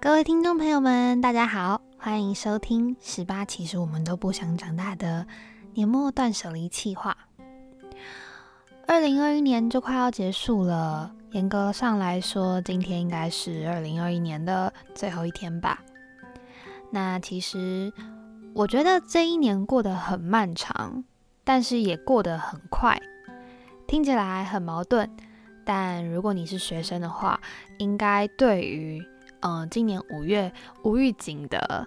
各位听众朋友们，大家好，欢迎收听十八。其实我们都不想长大的年末断舍离计划。二零二一年就快要结束了，严格上来说，今天应该是二零二一年的最后一天吧。那其实我觉得这一年过得很漫长，但是也过得很快，听起来很矛盾。但如果你是学生的话，应该对于嗯今年五月无预警的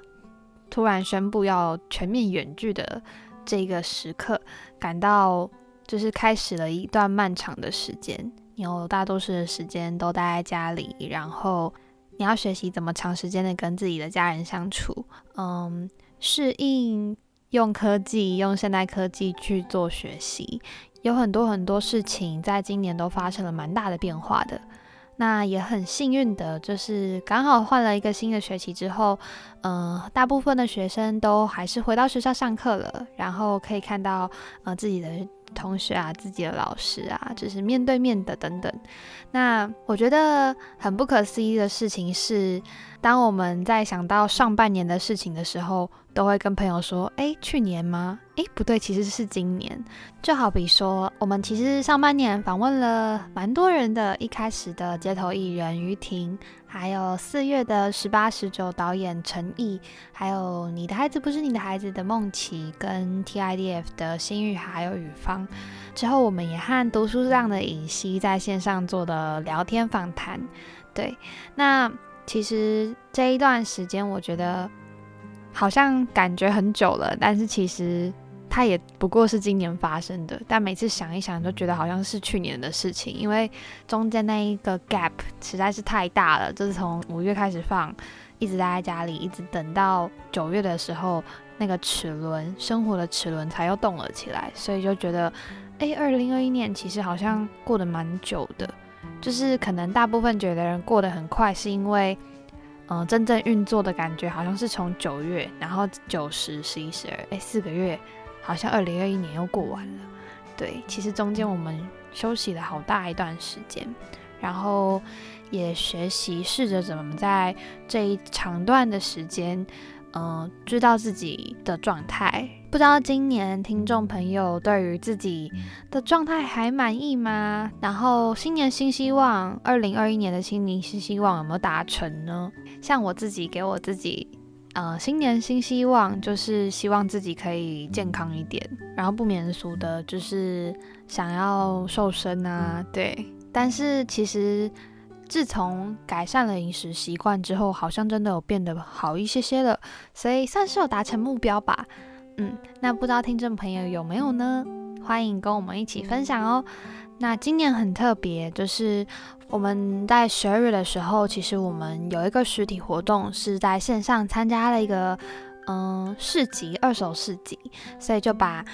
突然宣布要全面远距的这个时刻，感到就是开始了一段漫长的时间。你有大多数的时间都待在家里，然后你要学习怎么长时间的跟自己的家人相处，嗯，适应用科技、用现代科技去做学习。有很多很多事情在今年都发生了蛮大的变化的，那也很幸运的，就是刚好换了一个新的学期之后，嗯，大部分的学生都还是回到学校上课了，然后可以看到呃自己的同学啊、自己的老师啊，就是面对面的等等。那我觉得很不可思议的事情是，当我们在想到上半年的事情的时候。都会跟朋友说，哎，去年吗？哎，不对，其实是今年。就好比说，我们其实上半年访问了蛮多人的，一开始的街头艺人于婷，还有四月的十八十九导演陈毅，还有你的孩子不是你的孩子的梦琪，跟 TIDF 的新玉还有雨芳。之后，我们也和读书上的尹熙在线上做的聊天访谈。对，那其实这一段时间，我觉得。好像感觉很久了，但是其实它也不过是今年发生的。但每次想一想，都觉得好像是去年的事情，因为中间那一个 gap 实在是太大了。就是从五月开始放，一直待在家里，一直等到九月的时候，那个齿轮生活的齿轮才又动了起来。所以就觉得，哎，二零二一年其实好像过得蛮久的。就是可能大部分觉得人过得很快，是因为。嗯，真正运作的感觉好像是从九月，然后九十、十一、十二，哎，四个月，好像二零二一年又过完了。对，其实中间我们休息了好大一段时间，然后也学习试着怎么在这一长段的时间。嗯，知道自己的状态，不知道今年听众朋友对于自己的状态还满意吗？然后新年新希望，二零二一年的新年新希望有没有达成呢？像我自己给我自己，呃，新年新希望就是希望自己可以健康一点，然后不免俗的就是想要瘦身啊，对，但是其实。自从改善了饮食习惯之后，好像真的有变得好一些些了，所以算是有达成目标吧。嗯，那不知道听众朋友有没有呢？欢迎跟我们一起分享哦。那今年很特别，就是我们在十二月的时候，其实我们有一个实体活动是在线上参加了一个嗯市集，二手市集，所以就把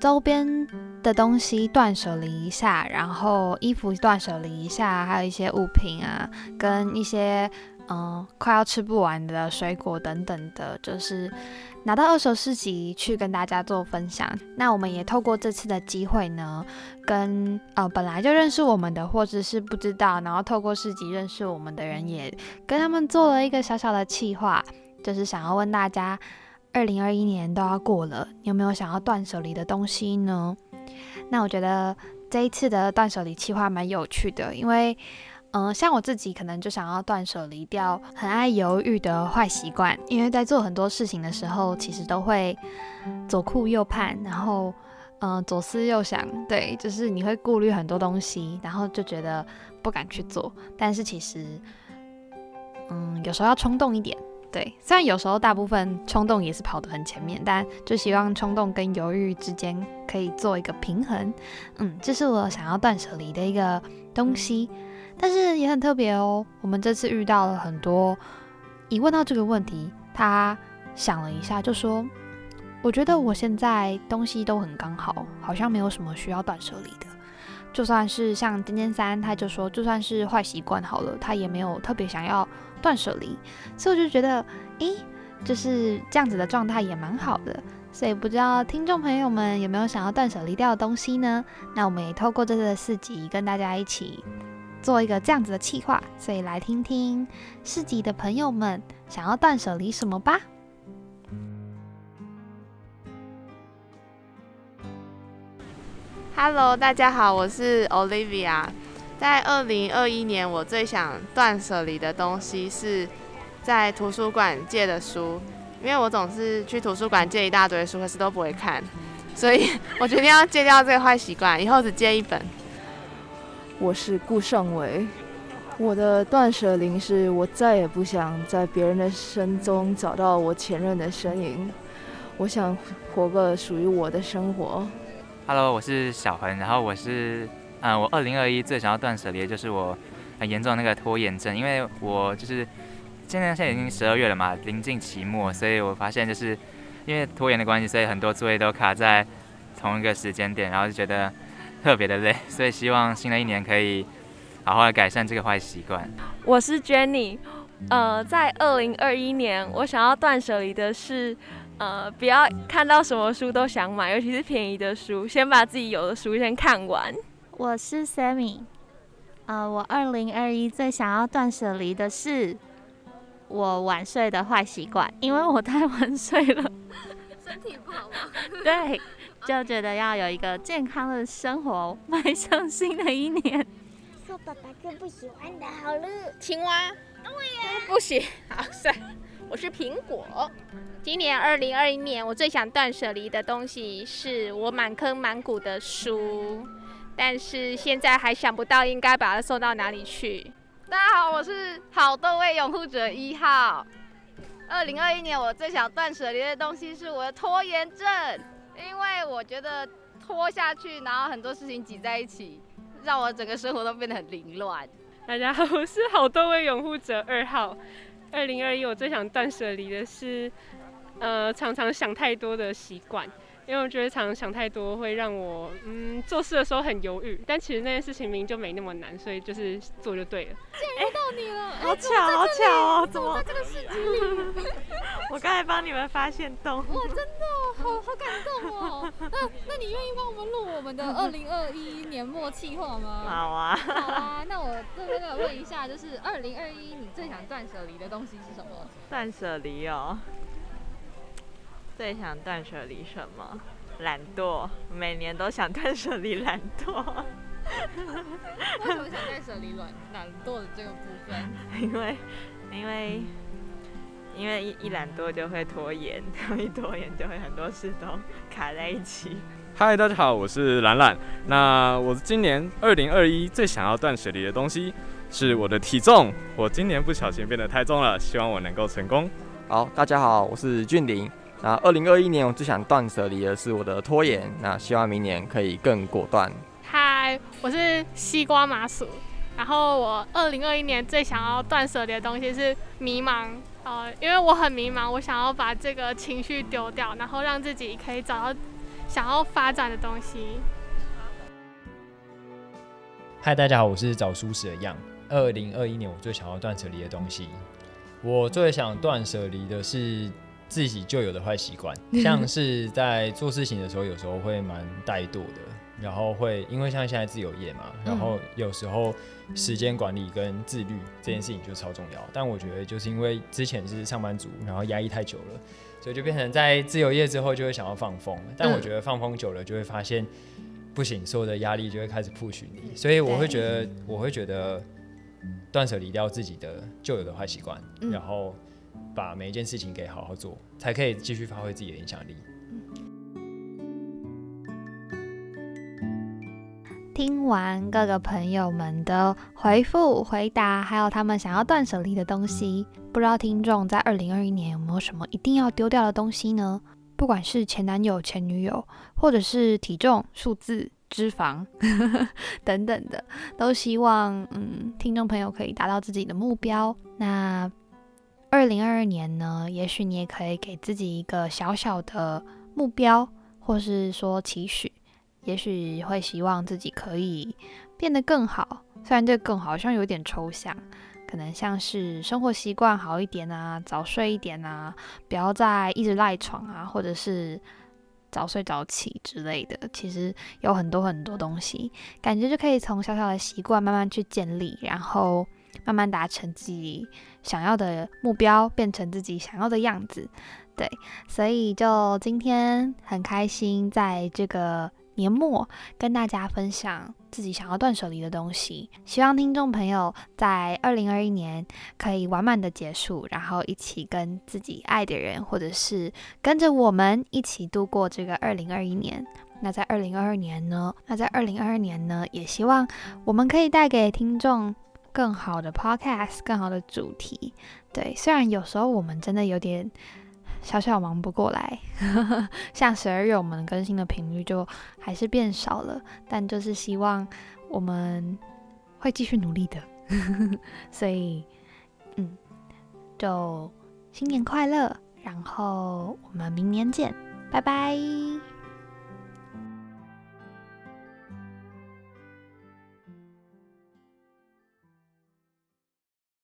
周边。的东西断舍离一下，然后衣服断舍离一下，还有一些物品啊，跟一些嗯快要吃不完的水果等等的，就是拿到二手市集去跟大家做分享。那我们也透过这次的机会呢，跟呃本来就认识我们的，或者是不知道，然后透过市集认识我们的人，也跟他们做了一个小小的企划，就是想要问大家，二零二一年都要过了，有没有想要断舍离的东西呢？那我觉得这一次的断舍离计划蛮有趣的，因为，嗯，像我自己可能就想要断舍离掉很爱犹豫的坏习惯，因为在做很多事情的时候，其实都会左顾右盼，然后，嗯，左思右想，对，就是你会顾虑很多东西，然后就觉得不敢去做，但是其实，嗯，有时候要冲动一点。对，虽然有时候大部分冲动也是跑得很前面，但就希望冲动跟犹豫之间可以做一个平衡。嗯，这是我想要断舍离的一个东西，但是也很特别哦。我们这次遇到了很多，一问到这个问题，他想了一下就说：“我觉得我现在东西都很刚好，好像没有什么需要断舍离的。就算是像尖尖三，他就说，就算是坏习惯好了，他也没有特别想要。”断舍离，所以我就觉得，诶，就是这样子的状态也蛮好的。所以不知道听众朋友们有没有想要断舍离掉的东西呢？那我们也透过这次的四集，跟大家一起做一个这样子的计划，所以来听听市集的朋友们想要断舍离什么吧。Hello，大家好，我是 Olivia。在二零二一年，我最想断舍离的东西是在图书馆借的书，因为我总是去图书馆借一大堆书，可是都不会看，所以 我决定要戒掉这个坏习惯，以后只借一本。我是顾尚伟，我的断舍离是我再也不想在别人的身中找到我前任的身影，我想活个属于我的生活。Hello，我是小恒，然后我是。嗯，我二零二一最想要断舍离的就是我很严重的那个拖延症，因为我就是现在现在已经十二月了嘛，临近期末，所以我发现就是因为拖延的关系，所以很多作业都卡在同一个时间点，然后就觉得特别的累，所以希望新的一年可以好好的改善这个坏习惯。我是 Jenny，呃，在二零二一年我想要断舍离的是，呃，不要看到什么书都想买，尤其是便宜的书，先把自己有的书先看完。我是 Sammy，呃，我二零二一最想要断舍离的是我晚睡的坏习惯，因为我太晚睡了，身体不好吗？对，就觉得要有一个健康的生活，迈向新的一年。说爸爸最不喜欢的好了，青蛙，对呀，不行，好帅。我是苹果。今年二零二一年，我最想断舍离的东西是我满坑满谷的书。但是现在还想不到应该把它送到哪里去。大家好，我是好多位拥护者一号。二零二一年我最想断舍离的东西是我的拖延症，因为我觉得拖下去，然后很多事情挤在一起，让我整个生活都变得很凌乱。大家好，我是好多位拥护者二号。二零二一我最想断舍离的是，呃，常常想太多的习惯。因为我觉得常常想太多会让我嗯做事的时候很犹豫，但其实那件事情明明就没那么难，所以就是做就对了。你了，好巧好巧哦！怎么在这个世界里？我刚才帮你们发现洞。哇，真的好好感动哦！那那你愿意帮我们录我们的 二零二一年末计划吗？好啊。好啊，那我这边来问一下，就是二零二一你最想断舍离的东西是什么？断舍离哦。最想断舍离什么？懒惰，每年都想断舍离懒惰。为什么想断舍离懒懒惰的这个部分？因为，因为，因为一一懒惰就会拖延，然 后一拖延就会很多事都卡在一起。嗨，大家好，我是懒懒。那我今年二零二一最想要断舍离的东西是我的体重。我今年不小心变得太重了，希望我能够成功。好，大家好，我是俊林。那二零二一年我最想断舍离的是我的拖延，那希望明年可以更果断。嗨，我是西瓜麻薯，然后我二零二一年最想要断舍离的东西是迷茫，呃，因为我很迷茫，我想要把这个情绪丢掉，然后让自己可以找到想要发展的东西。嗨，大家好，我是找舒适的样。二零二一年我最想要断舍离的东西，我最想断舍离的是。自己就有的坏习惯，像是在做事情的时候，有时候会蛮怠惰的，然后会因为像现在自由业嘛，然后有时候时间管理跟自律这件事情就超重要。但我觉得就是因为之前是上班族，然后压抑太久了，所以就变成在自由业之后就会想要放风。但我觉得放风久了就会发现不行，所有的压力就会开始 push 你，所以我会觉得我会觉得断舍离掉自己的旧有的坏习惯，然后。把每一件事情给好好做，才可以继续发挥自己的影响力。听完各个朋友们的回复、回答，还有他们想要断舍离的东西，不知道听众在二零二一年有没有什么一定要丢掉的东西呢？不管是前男友、前女友，或者是体重、数字、脂肪 等等的，都希望嗯，听众朋友可以达到自己的目标。那。二零二二年呢，也许你也可以给自己一个小小的目标，或是说期许，也许会希望自己可以变得更好。虽然这更好像有点抽象，可能像是生活习惯好一点啊，早睡一点啊，不要再一直赖床啊，或者是早睡早起之类的，其实有很多很多东西，感觉就可以从小小的习惯慢慢去建立，然后慢慢达成自己想要的目标，变成自己想要的样子。对，所以就今天很开心，在这个年末跟大家分享自己想要断舍离的东西。希望听众朋友在二零二一年可以完满的结束，然后一起跟自己爱的人，或者是跟着我们一起度过这个二零二一年。那在二零二二年呢？那在二零二二年呢？也希望我们可以带给听众更好的 podcast，更好的主题。对，虽然有时候我们真的有点。小小忙不过来，像十二月我们更新的频率就还是变少了，但就是希望我们会继续努力的，所以嗯，就新年快乐，然后我们明年见，拜拜。